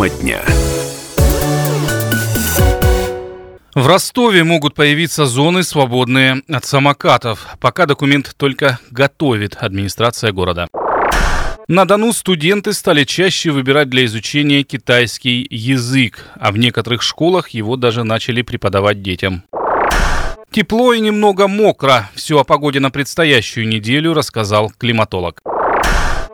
Тема дня. В Ростове могут появиться зоны, свободные от самокатов. Пока документ только готовит администрация города. На Дону студенты стали чаще выбирать для изучения китайский язык, а в некоторых школах его даже начали преподавать детям. Тепло и немного мокро. Все о погоде на предстоящую неделю рассказал климатолог.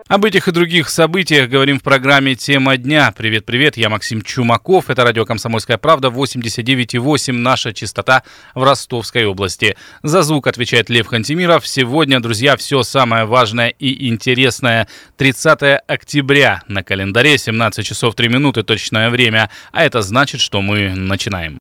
Об этих и других событиях говорим в программе «Тема дня». Привет-привет, я Максим Чумаков. Это радио «Комсомольская правда» 89,8, наша частота в Ростовской области. За звук отвечает Лев Хантимиров. Сегодня, друзья, все самое важное и интересное. 30 октября на календаре, 17 часов 3 минуты, точное время. А это значит, что мы начинаем.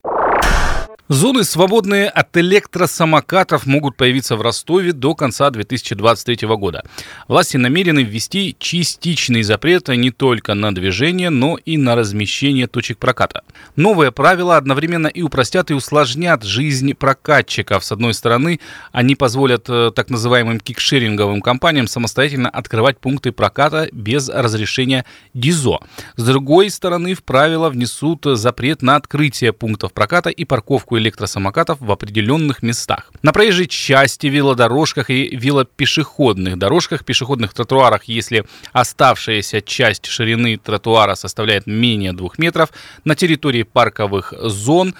Зоны, свободные от электросамокатов, могут появиться в Ростове до конца 2023 года. Власти намерены ввести частичный запрет не только на движение, но и на размещение точек проката. Новые правила одновременно и упростят, и усложнят жизнь прокатчиков. С одной стороны, они позволят э, так называемым кикшеринговым компаниям самостоятельно открывать пункты проката без разрешения ДИЗО. С другой стороны, в правила внесут запрет на открытие пунктов проката и парковку электросамокатов в определенных местах. На проезжей части, велодорожках и велопешеходных дорожках, пешеходных тротуарах, если оставшаяся часть ширины тротуара составляет менее 2 метров, на территории парковых зон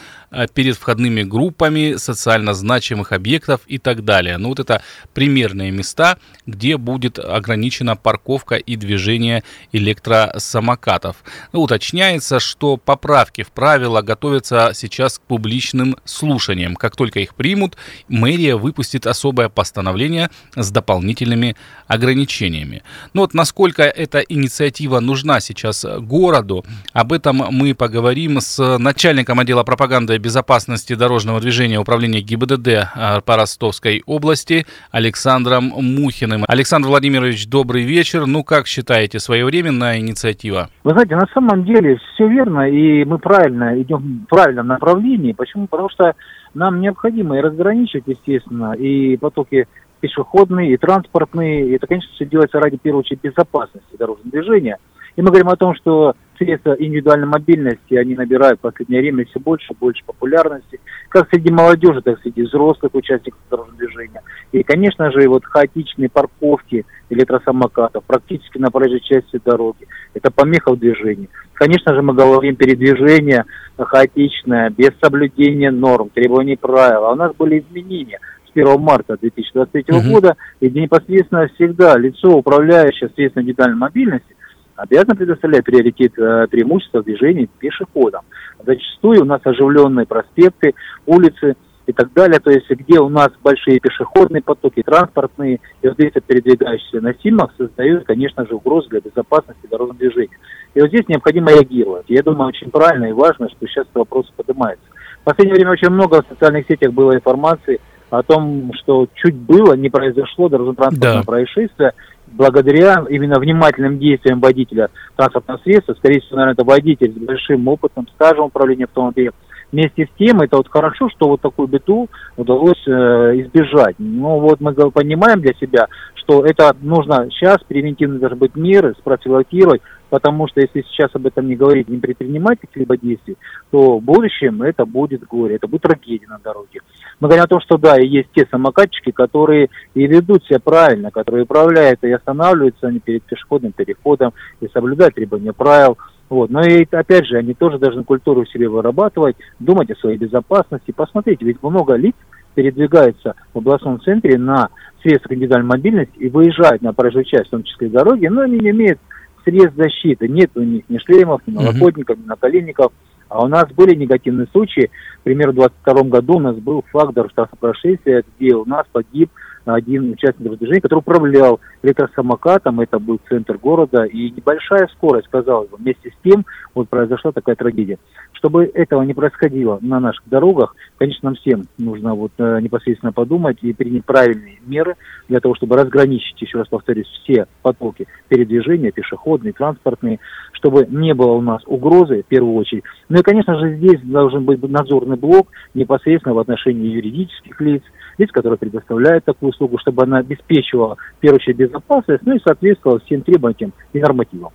перед входными группами социально значимых объектов и так далее. Ну вот это примерные места, где будет ограничена парковка и движение электросамокатов. Ну, уточняется, что поправки в правила готовятся сейчас к публичным слушаниям. Как только их примут, мэрия выпустит особое постановление с дополнительными ограничениями. Ну вот насколько эта инициатива нужна сейчас городу, об этом мы поговорим с начальником отдела пропаганды безопасности дорожного движения Управления ГИБДД а, по Ростовской области Александром Мухиным. Александр Владимирович, добрый вечер. Ну, как считаете, своевременная инициатива? Вы знаете, на самом деле все верно, и мы правильно идем в правильном направлении. Почему? Потому что нам необходимо и разграничить, естественно, и потоки пешеходные, и транспортные. Это, конечно, все делается ради, в первую очередь, безопасности дорожного движения. И мы говорим о том, что средства индивидуальной мобильности, они набирают в последнее время все больше и больше популярности, как среди молодежи, так и среди взрослых участников дорожного движения. И, конечно же, вот хаотичные парковки электросамокатов практически на проезжей части дороги, это помеха в движении. Конечно же, мы говорим передвижение хаотичное, без соблюдения норм, требований правил. А у нас были изменения с 1 марта 2023 угу. года, и непосредственно всегда лицо, управляющее средством индивидуальной мобильности, обязан предоставлять приоритет э, преимущества движения пешеходам. Зачастую у нас оживленные проспекты, улицы и так далее, то есть где у нас большие пешеходные потоки, транспортные, и вот здесь передвигающиеся на сильмах создают, конечно же, угрозы для безопасности дорожного движения. И вот здесь необходимо реагировать. Я думаю, очень правильно и важно, что сейчас этот вопрос поднимается. В последнее время очень много в социальных сетях было информации о том, что чуть было, не произошло дорожно-транспортное да. происшествие, благодаря именно внимательным действиям водителя транспортного средства, скорее всего, наверное, это водитель с большим опытом, стажем управления автомобилем, вместе с тем, это вот хорошо, что вот такую беду удалось э, избежать. Но вот мы понимаем для себя, что это нужно сейчас превентивно даже быть меры, спрофилактировать, потому что если сейчас об этом не говорить, не предпринимать каких-либо действий, то в будущем это будет горе, это будет трагедия на дороге. Мы говорим о том, что да, есть те самокатчики, которые и ведут себя правильно, которые управляют и останавливаются они перед пешеходным переходом и соблюдают требования правил. Вот. Но и опять же, они тоже должны культуру в себе вырабатывать, думать о своей безопасности. Посмотрите, ведь много лиц передвигаются в областном центре на средствах индивидуальной мобильности и выезжают на проезжую часть, в том числе дороги, но они не имеют средств защиты. Нет у них ни шлемов, ни налокотников, ни наколенников. А у нас были негативные случаи. Например, в 2022 году у нас был факт дорожного происшествия, где у нас погиб один участник движения, который управлял электросамокатом, это был центр города, и небольшая скорость, казалось бы, вместе с тем вот произошла такая трагедия. Чтобы этого не происходило на наших дорогах, конечно, нам всем нужно вот э, непосредственно подумать и принять правильные меры для того, чтобы разграничить, еще раз повторюсь, все потоки передвижения, пешеходные, транспортные, чтобы не было у нас угрозы, в первую очередь. Ну и, конечно же, здесь должен быть надзорный блок непосредственно в отношении юридических лиц, лиц, которые предоставляют такую услугу, чтобы она обеспечивала, в первую очередь, безопасность, ну и соответствовала всем требованиям и нормативам.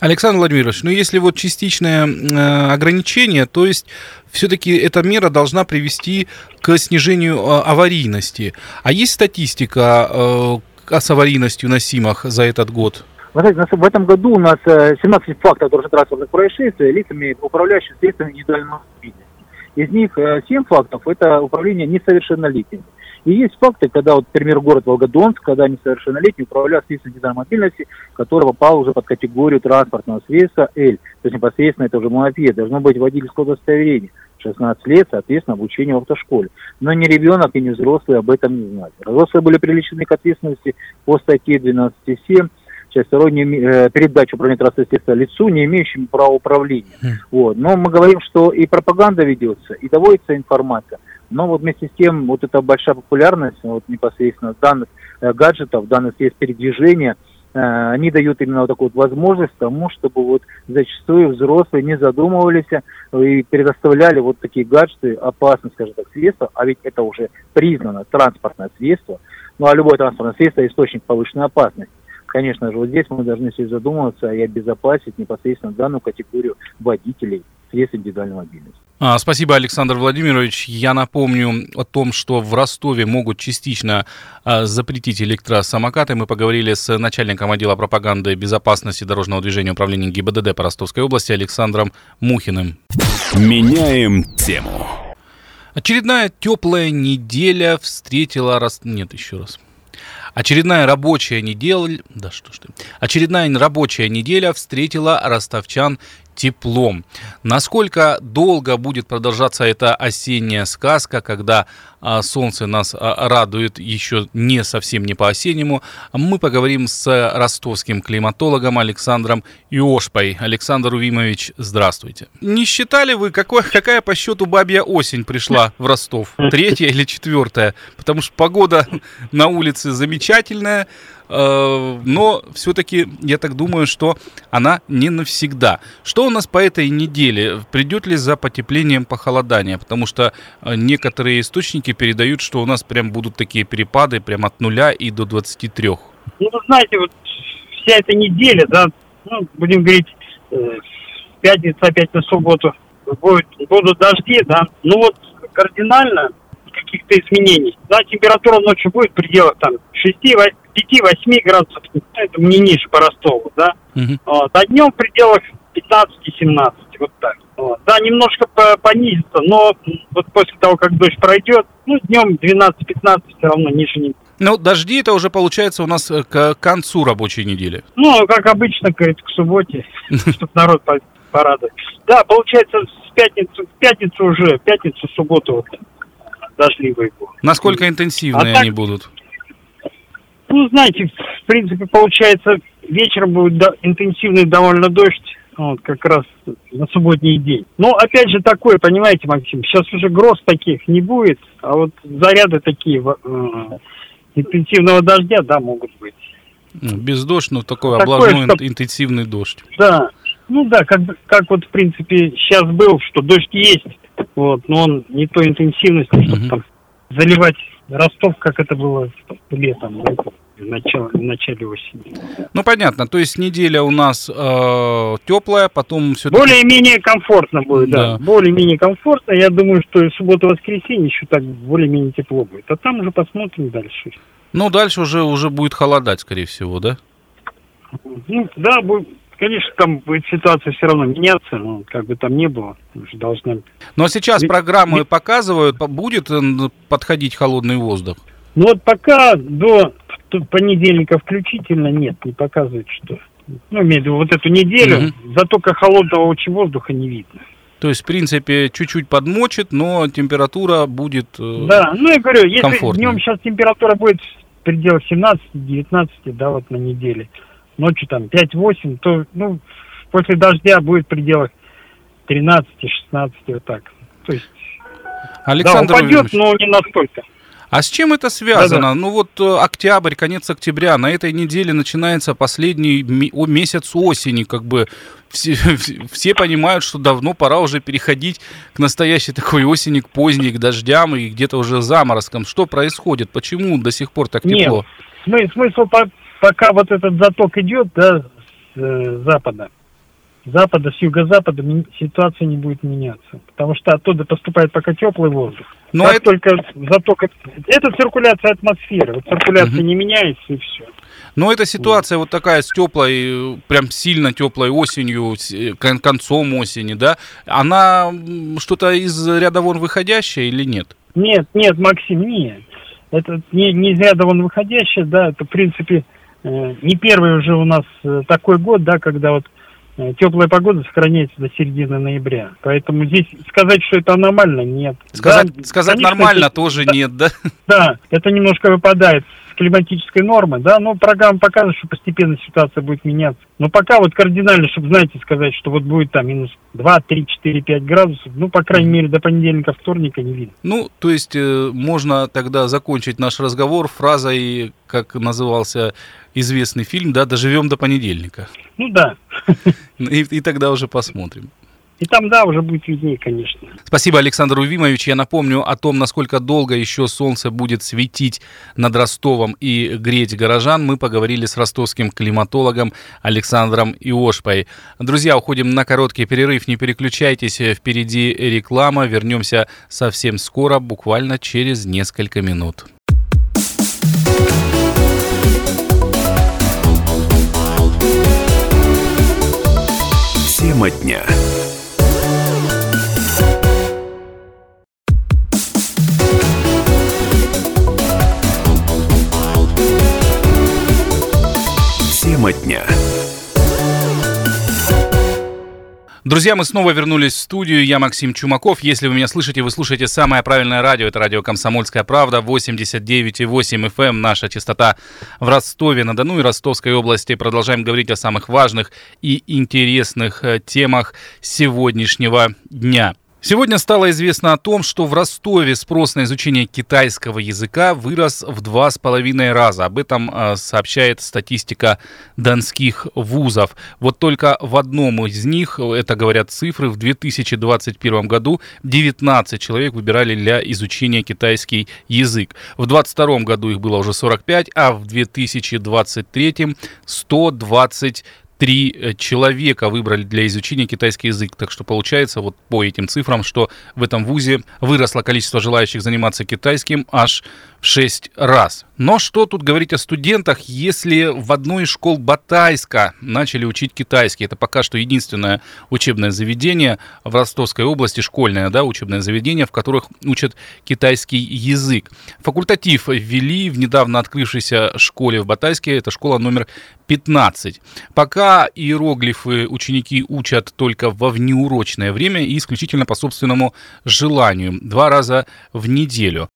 Александр Владимирович, ну если вот частичное э, ограничение, то есть все-таки эта мера должна привести к снижению э, аварийности. А есть статистика э, с аварийностью на СИМах за этот год? Вы знаете, в этом году у нас 17 э, фактов дорожно-транспортных происшествий лицами, управляющими средствами индивидуальной мобильности. Из них 7 э, фактов – это управление несовершеннолетними. И есть факты, когда, вот, например, город Волгодонск, когда несовершеннолетний управлял средством индивидуальной мобильности, который попал уже под категорию транспортного средства L. То есть непосредственно это уже мопед. Должно быть водительское удостоверение. 16 лет, соответственно, обучение в автошколе. Но ни ребенок и ни взрослые об этом не знали. Взрослые были привлечены к ответственности по статье 12.7 часть второй не, э, передачу управления транспортным лицу, не имеющему права управления. Mm. Вот. Но мы говорим, что и пропаганда ведется, и доводится информация. Но вот вместе с тем, вот эта большая популярность вот непосредственно данных э, гаджетов, данных средств передвижения, э, они дают именно вот такую вот возможность тому, чтобы вот зачастую взрослые не задумывались и предоставляли вот такие гаджеты, опасные, скажем так, средства, а ведь это уже признано транспортное средство, ну а любое транспортное средство – источник повышенной опасности. Конечно же, вот здесь мы должны все задумываться и обезопасить непосредственно данную категорию водителей средств индивидуальной мобильности. А, спасибо, Александр Владимирович. Я напомню о том, что в Ростове могут частично а, запретить электросамокаты. Мы поговорили с начальником отдела пропаганды и безопасности дорожного движения управления ГИБДД по Ростовской области Александром Мухиным. Меняем тему. Очередная теплая неделя встретила... Нет, еще раз. Очередная рабочая неделя, да что ж ты, очередная рабочая неделя встретила ростовчан теплом. Насколько долго будет продолжаться эта осенняя сказка, когда а, солнце нас а, радует еще не совсем не по-осеннему, мы поговорим с ростовским климатологом Александром Иошпой. Александр Увимович, здравствуйте. Не считали вы, какой, какая по счету бабья осень пришла в Ростов? Третья или четвертая? Потому что погода на улице замечательная, Э, но все-таки я так думаю, что она не навсегда. Что у нас по этой неделе? Придет ли за потеплением похолодание? Потому что э, некоторые источники передают, что у нас прям будут такие перепады прям от нуля и до 23. Ну, вы знаете, вот вся эта неделя, да, ну, будем говорить, э, пятница, опять на субботу будет, будут дожди, да, ну вот кардинально каких-то изменений. Да, температура ночью будет в пределах там 6, 5-8 градусов, это не ниже по Ростову, да. Uh-huh. Вот. А днем в пределах 15-17, вот так. Вот. Да, немножко понизится, но вот после того, как дождь пройдет, ну, днем 12-15 все равно ниже не ну, дожди это уже получается у нас э, к концу рабочей недели. Ну, как обычно, говорит, к субботе, чтобы народ порадовать. Да, получается, с пятницы, в пятницу уже, пятницу, субботу вот, дождливые будут. Насколько интенсивные а они так, будут? Ну, знаете, в принципе, получается, вечером будет до, интенсивный довольно дождь, вот, как раз на субботний день. Но, опять же, такое, понимаете, Максим, сейчас уже гроз таких не будет, а вот заряды такие э, интенсивного дождя, да, могут быть. Ну, без дождь, но такой такое, облажной что... интенсивный дождь. Да, ну да, как, как вот, в принципе, сейчас был, что дождь есть, вот, но он не той интенсивности, чтобы uh-huh. там заливать Ростов, как это было летом. Да? в начале, в начале осени. Ну, понятно. То есть неделя у нас э, теплая, потом все Более-менее комфортно будет, да. да. Более-менее комфортно. Я думаю, что суббота-воскресенье еще так более-менее тепло будет. А там уже посмотрим дальше. Ну, дальше уже, уже будет холодать, скорее всего, да? Ну, да, будет, конечно, там будет ситуация все равно меняться, но как бы там не было, уже должна... Ну, а сейчас программы показывают, будет э, подходить холодный воздух? Ну, вот пока до понедельника включительно нет, не показывает, что. Ну, имею в виду вот эту неделю, угу. зато как холодного очень воздуха не видно. То есть, в принципе, чуть-чуть подмочит, но температура будет э, Да, ну я говорю, если комфортной. днем сейчас температура будет в пределах 17-19, да, вот на неделе, ночью там 5-8, то, ну, после дождя будет в пределах 13-16, вот так. То есть, Александр да, упадет, но не настолько. А с чем это связано? Да-да. Ну вот э, октябрь, конец октября, на этой неделе начинается последний месяц осени, как бы все, все понимают, что давно пора уже переходить к настоящей такой осени, к поздней, к дождям и где-то уже заморозкам. Что происходит? Почему до сих пор так тепло? Нет, смысл, пока вот этот заток идет, да, с э, запада, запада, с юго-запада ситуация не будет меняться. Потому что оттуда поступает пока теплый воздух. Но как это- только заток... Это циркуляция атмосферы. Вот циркуляция Мгм. не меняется и все. Но эта ситуация вот такая с теплой, прям сильно теплой осенью, э, кон- концом осени, да, она что-то из ряда вон выходящая или нет? Нет, нет, Максим, нет. Это не, не из ряда вон выходящее, да, это, в принципе, не первый уже у нас э, такой год, да, когда вот теплая погода сохраняется до середины ноября. Поэтому здесь сказать, что это аномально, нет. Сказать, Да, сказать конечно, нормально это- тоже да, нет, да? Да, это немножко выпадает климатической нормы, да, но программа показывает, что постепенно ситуация будет меняться. Но пока вот кардинально, чтобы, знаете, сказать, что вот будет там минус 2, 3, 4, 5 градусов, ну, по крайней мере, до понедельника, вторника не видно. Ну, то есть э, можно тогда закончить наш разговор фразой, как назывался известный фильм, да, «Доживем до понедельника». Ну да, И, и тогда уже посмотрим. И там, да, уже будет виднее, конечно. Спасибо, Александр Увимович. Я напомню о том, насколько долго еще солнце будет светить над Ростовом и греть горожан. Мы поговорили с ростовским климатологом Александром Иошпой. Друзья, уходим на короткий перерыв. Не переключайтесь, впереди реклама. Вернемся совсем скоро, буквально через несколько минут. Тема дня. Тема дня. Друзья, мы снова вернулись в студию. Я Максим Чумаков. Если вы меня слышите, вы слушаете самое правильное радио. Это радио «Комсомольская правда», 89,8 FM, эм. наша частота в Ростове-на-Дону и Ростовской области. Продолжаем говорить о самых важных и интересных э, темах сегодняшнего дня. Сегодня стало известно о том, что в Ростове спрос на изучение китайского языка вырос в два с половиной раза. Об этом э, сообщает статистика донских вузов. Вот только в одном из них, это говорят цифры, в 2021 году 19 человек выбирали для изучения китайский язык. В 2022 году их было уже 45, а в 2023 120 три человека выбрали для изучения китайский язык. Так что получается вот по этим цифрам, что в этом вузе выросло количество желающих заниматься китайским аж в 6 раз. Но что тут говорить о студентах, если в одной из школ Батайска начали учить китайский? Это пока что единственное учебное заведение в Ростовской области, школьное да, учебное заведение, в которых учат китайский язык. Факультатив ввели в недавно открывшейся школе в Батайске, это школа номер 15. Пока иероглифы ученики учат только во внеурочное время и исключительно по собственному желанию, два раза в неделю.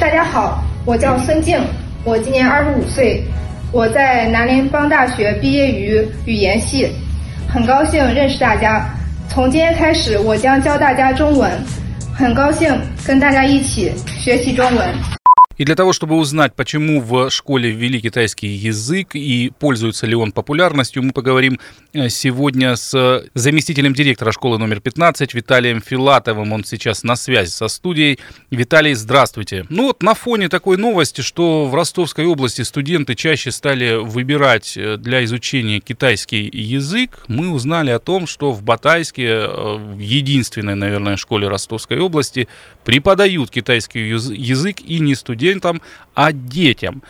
大家好，我叫孙静，我今年二十五岁，我在南联邦大学毕业于语言系，很高兴认识大家。从今天开始，我将教大家中文，很高兴跟大家一起学习中文。 И для того, чтобы узнать, почему в школе ввели китайский язык и пользуется ли он популярностью, мы поговорим э, сегодня с заместителем директора школы номер 15 Виталием Филатовым. Он сейчас на связи со студией. Виталий, здравствуйте. Ну вот на фоне такой новости, что в Ростовской области студенты чаще стали выбирать э, для изучения китайский язык, мы узнали о том, что в Батайске, э, в единственной, наверное, школе Ростовской области, преподают китайский язык и не студентам, а детям.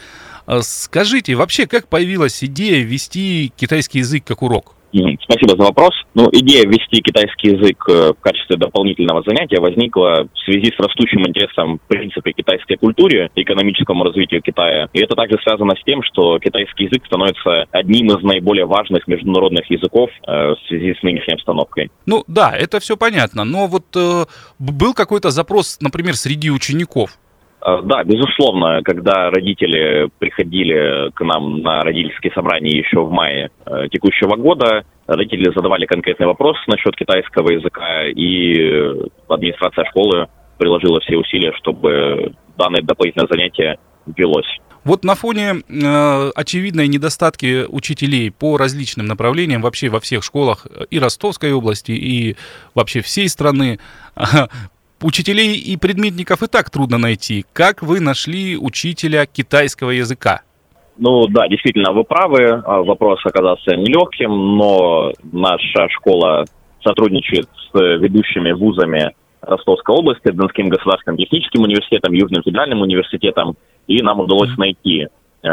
Э, Скажите, вообще, как появилась идея ввести китайский язык как урок? Спасибо за вопрос. Ну, идея ввести китайский язык э, в качестве дополнительного занятия возникла в связи с растущим интересом, в принципе, китайской культуре, экономическому развитию Китая. И это также связано с тем, что китайский язык становится одним из наиболее важных международных языков э, в связи с нынешней обстановкой. Ну да, это все понятно, но вот э, был какой-то запрос, например, среди учеников. Э, Да, безусловно, когда родители приходили к нам на родительские собрания еще в мае э, текущего года, родители задавали конкретный вопрос насчет китайского языка, и администрация школы приложила все усилия, чтобы данное дополнительное занятие ввелось. Вот на фоне э, очевидной недостатки учителей по различным направлениям вообще во всех школах э, и Ростовской области, и вообще всей страны, учителей и предметников и так трудно найти. Как вы нашли учителя китайского языка? Ну да, действительно, вы правы. А, вопрос оказался нелегким, но наша школа сотрудничает с ведущими вузами Ростовской области, Донским государственным техническим университетом, Южным федеральным университетом, и нам удалось найти э,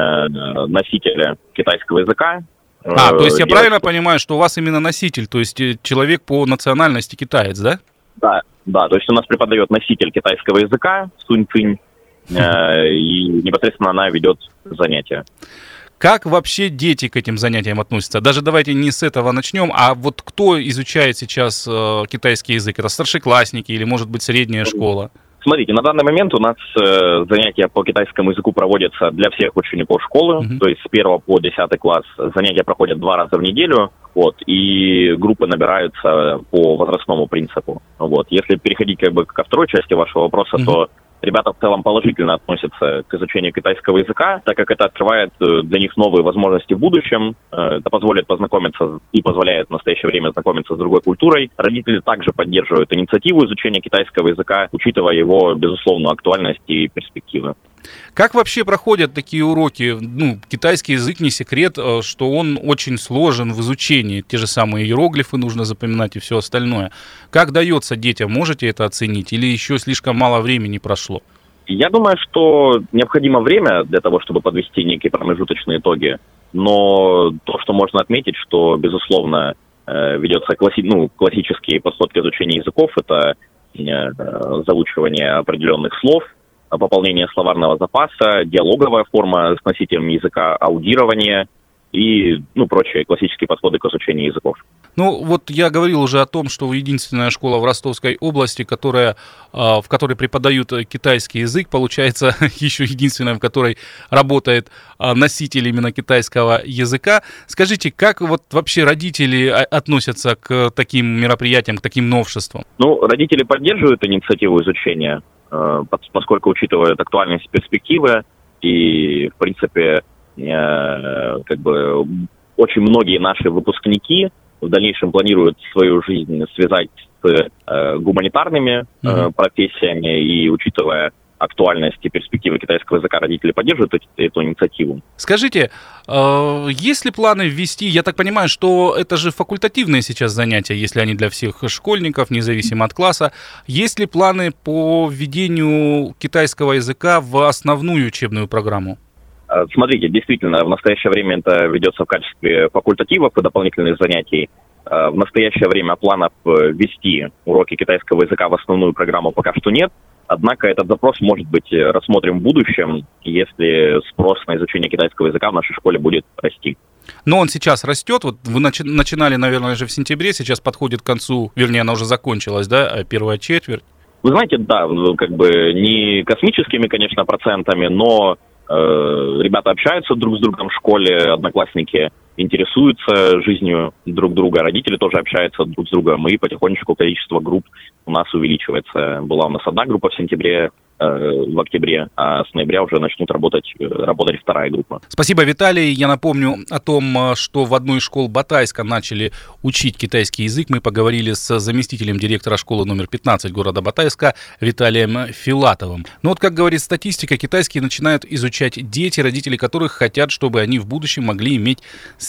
носителя китайского языка. А, то есть я, я правильно понимаю, что у вас именно носитель, то есть э, человек по национальности китаец, да? Да, да, то есть у нас преподает носитель китайского языка, Сунь Цинь, э, и непосредственно она ведет занятия. Как вообще дети к этим занятиям относятся? Даже давайте не с этого начнем, а вот кто изучает сейчас э, китайский язык? Это старшеклассники или, может быть, средняя школа? Смотрите, на данный момент у нас э, занятия по китайскому языку проводятся для всех учеников школы, mm-hmm. то есть с 1 по 10 класс занятия проходят два раза в неделю, вот, и группы набираются по возрастному принципу. Вот. Если переходить как бы ко второй части вашего вопроса, mm-hmm. то ребята в целом положительно относятся к изучению китайского языка, так как это открывает э, для них новые возможности в будущем. Э, это позволит познакомиться и позволяет в настоящее время знакомиться с другой культурой. Родители также поддерживают инициативу изучения китайского языка, учитывая его безусловную актуальность и перспективы. Как вообще проходят такие уроки? Ну, китайский язык не секрет, э, что он очень сложен в изучении. Те же самые иероглифы нужно запоминать и все остальное. Как дается детям? Можете это оценить? Или еще слишком мало времени прошло? Я думаю, что необходимо время для того, чтобы подвести некие промежуточные итоги. Но то, что можно отметить, что, безусловно, э, ведется класси... ну, классический подход к изучению языков, это э, заучивание определенных слов – пополнение словарного запаса, диалоговая форма с носителем языка, аудирование и ну, прочие классические подходы к изучению языков. Ну, вот я говорил уже о том, что единственная школа в Ростовской области, которая, а, в которой преподают китайский язык, получается еще единственная, в которой работает а, носитель именно китайского языка. Скажите, как вот вообще родители а, относятся к таким мероприятиям, к таким новшествам? Ну, родители поддерживают инициативу изучения. Э, поскольку учитывают актуальность перспективы и, в принципе, э, как бы очень многие наши выпускники в дальнейшем планируют свою жизнь связать с э, гуманитарными mm-hmm. профессиями и учитывая актуальность и перспективы китайского языка родители поддерживают эту, эту инициативу. Скажите, э, есть ли планы ввести, я так понимаю, что это же факультативные сейчас занятия, если они для всех школьников, независимо от класса, есть ли планы по введению китайского языка в основную учебную программу? Э, смотрите, действительно, в настоящее время это ведется в качестве факультативов и дополнительных занятий. Э, в настоящее время планов ввести уроки китайского языка в основную программу пока что нет. Однако этот запрос может быть э, рассмотрен в будущем, если спрос на изучение китайского языка в нашей школе будет расти. Но он сейчас растет. Вот вы начи- начинали, наверное, же в сентябре, сейчас подходит к концу, вернее, она уже закончилась, да, а первая четверть. Вы знаете, да, ну, как бы не космическими, конечно, процентами, но э, ребята общаются друг с другом в школе, одноклассники интересуются жизнью друг друга, родители тоже общаются друг с другом, и потихонечку количество групп у нас увеличивается. Была у нас одна группа в сентябре, Э, в октябре, а с ноября уже начнут работать, э, работать вторая группа. Спасибо, Виталий. Я напомню о том, э, что в одной из школ Батайска начали учить китайский язык. Мы поговорили с заместителем директора школы номер 15 города Батайска Виталием Филатовым. Но вот, как говорит статистика, китайский начинают изучать дети, родители которых хотят, чтобы они в будущем могли иметь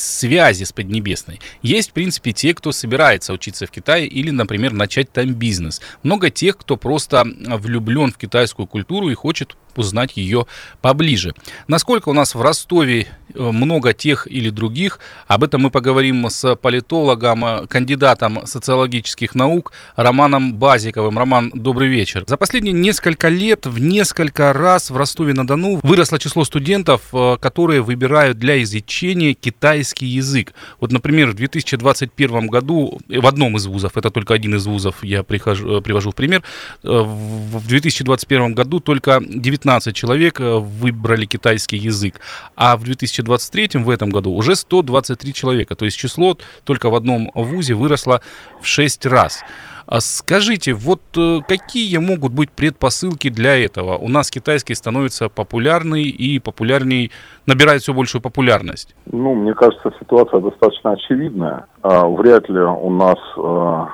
связи с Поднебесной. Есть, в принципе, те, кто собирается учиться в Китае или, например, начать там бизнес. Много тех, кто просто влюблен в китайскую культуру и хочет узнать ее поближе. Насколько у нас в Ростове э, много тех или других, об этом мы поговорим с политологом, э, кандидатом социологических наук Романом Базиковым. Роман, добрый вечер. За последние несколько лет в несколько раз в Ростове-на-Дону выросло число студентов, э, которые выбирают для изучения китайский язык. Вот, например, в 2021 году в одном из вузов, это только один из вузов, я прихожу, привожу в пример, в 2021 году только 19 15 человек э, выбрали китайский язык, а в 2023 в этом году уже 123 человека. То есть число только в одном вузе выросло в 6 раз. А скажите, вот э, какие могут быть предпосылки для этого? У нас китайский становится популярный и популярней, набирает все большую популярность. Ну, мне кажется, ситуация достаточно очевидная. А, вряд ли у нас э,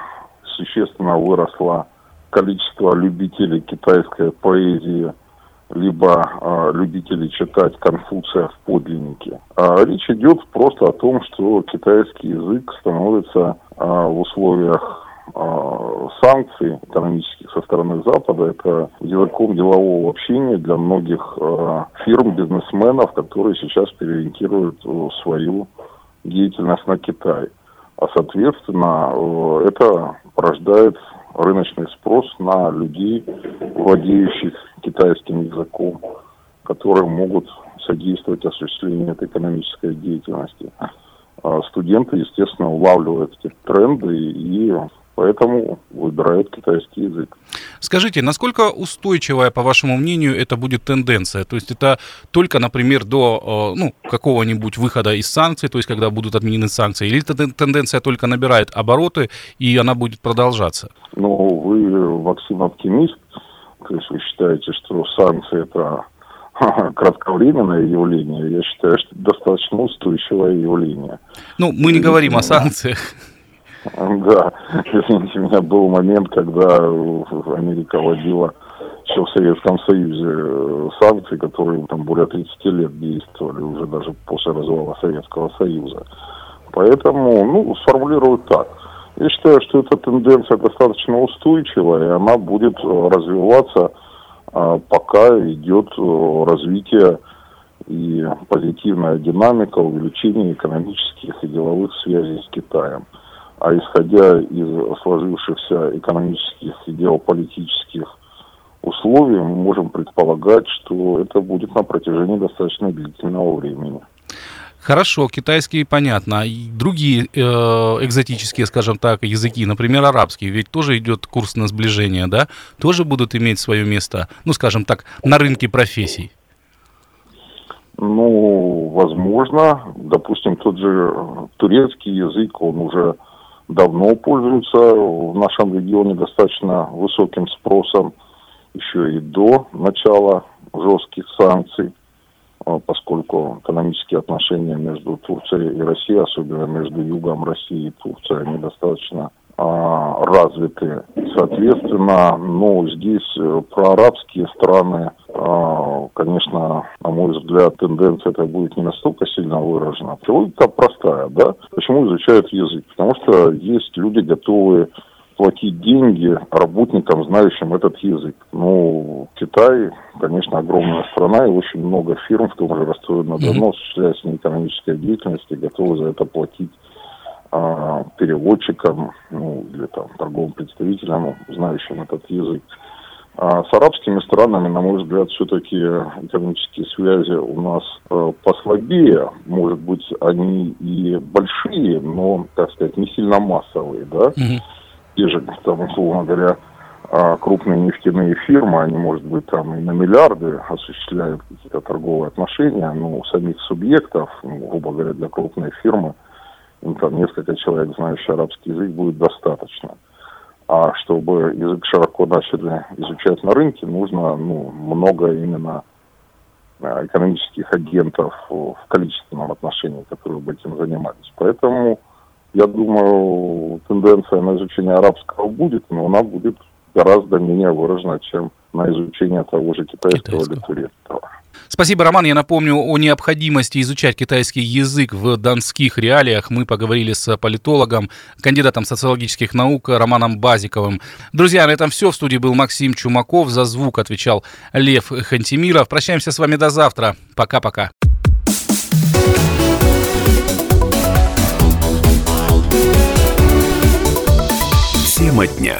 существенно выросло количество любителей китайской поэзии либо э, любители читать Конфуция в подлиннике. А речь идет просто о том, что китайский язык становится э, в условиях санкций экономических со стороны Запада это языком делового общения для многих э, фирм, бизнесменов, которые сейчас переориентируют э, свою деятельность на Китай. А соответственно, э, это порождает рыночный спрос на людей, владеющих китайским языком, которые могут содействовать осуществлению этой экономической деятельности. А студенты, естественно, улавливают эти тренды и поэтому выбирают китайский язык. Скажите, насколько устойчивая, по вашему мнению, это будет тенденция? То есть это только, например, до э, ну, какого-нибудь выхода из санкций, то есть когда будут отменены санкции, или эта тенденция только набирает обороты, и она будет продолжаться? Ну, вы, Максим, оптимист, то есть вы считаете, что санкции это кратковременное явление, я считаю, что достаточно устойчивое явление. Ну, мы не говорим о санкциях. Да, извините, меня был момент, когда Америка вводила еще в Советском Союзе э, санкции, которые там более 30 лет действовали, уже даже после развала Советского Союза. Поэтому, ну, сформулирую так. Я считаю, что эта тенденция достаточно устойчивая, и она будет э, развиваться, а, пока идет э, развитие и позитивная динамика увеличения экономических и деловых связей с Китаем. А исходя из сложившихся экономических и геополитических условий, мы можем предполагать, что это будет на протяжении достаточно длительного времени. Хорошо, китайский понятно. И другие э, экзотические, скажем так, языки, например, арабский, ведь тоже идет курс на сближение, да? Тоже будут иметь свое место, ну, скажем так, на рынке профессий. Ну, возможно. Допустим, тот же турецкий язык, он уже давно пользуются. В нашем регионе достаточно высоким спросом еще и до начала жестких санкций, а, поскольку экономические отношения между Турцией и Россией, особенно между югом России и Турцией, они достаточно а, развиты. Соответственно, ну, здесь э, про арабские страны, а, конечно, на мой взгляд, тенденция это будет не настолько сильно выражена. Логика простая, да? Почему изучают язык? Потому что есть люди, готовые платить деньги работникам, знающим этот язык. Ну, Китай, конечно, огромная страна, и очень много фирм, в том же Ростове-на-Дону, осуществляя с экономической деятельности, готовы за это платить а, переводчикам ну, или там, торговым представителям, знающим этот язык. А с арабскими странами, на мой взгляд, все-таки экономические связи у нас э, послабее. Может быть, они и большие, но, так сказать, не сильно массовые, да. Mm-hmm. Те же, там, условно говоря, а, крупные нефтяные фирмы, они, может быть, там и на миллиарды осуществляют какие-то торговые отношения, но у самих субъектов, ну, грубо говоря, для крупной фирмы – ну, там несколько человек, знающих арабский язык, будет достаточно. А чтобы язык широко начали изучать на рынке, нужно ну, много именно а, экономических агентов в количественном отношении, которые бы этим занимались. Поэтому, я думаю, тенденция на изучение арабского будет, но она будет гораздо менее выражена, чем на изучение того же китайского, китайского. или турецкого. Спасибо, Роман. Я напомню о необходимости изучать китайский язык в донских реалиях. Мы поговорили с политологом, кандидатом социологических наук Романом Базиковым. Друзья, на этом все. В студии был Максим Чумаков. За звук отвечал Лев Хантимиров. Прощаемся с вами до завтра. Пока-пока. Тема дня.